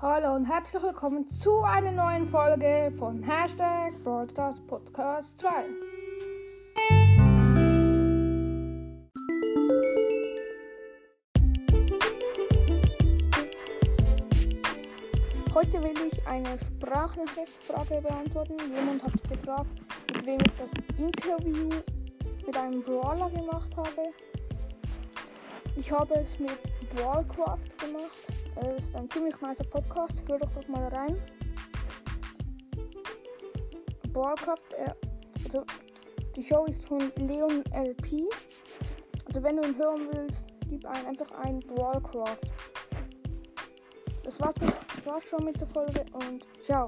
Hallo und herzlich willkommen zu einer neuen Folge von Hashtag Broadcast Podcast 2. Heute will ich eine Sprachnachrichtfrage beantworten. Jemand hat gefragt, mit wem ich das Interview mit einem Brawler gemacht habe. Ich habe es mit Warcraft gemacht. Es ist ein ziemlich nicer Podcast. Hör doch, mal rein. Warcraft, äh, also die Show ist von Leon LP. Also wenn du ihn hören willst, gib ein, einfach ein Warcraft. Das war's, mit, das war's schon mit der Folge und ciao.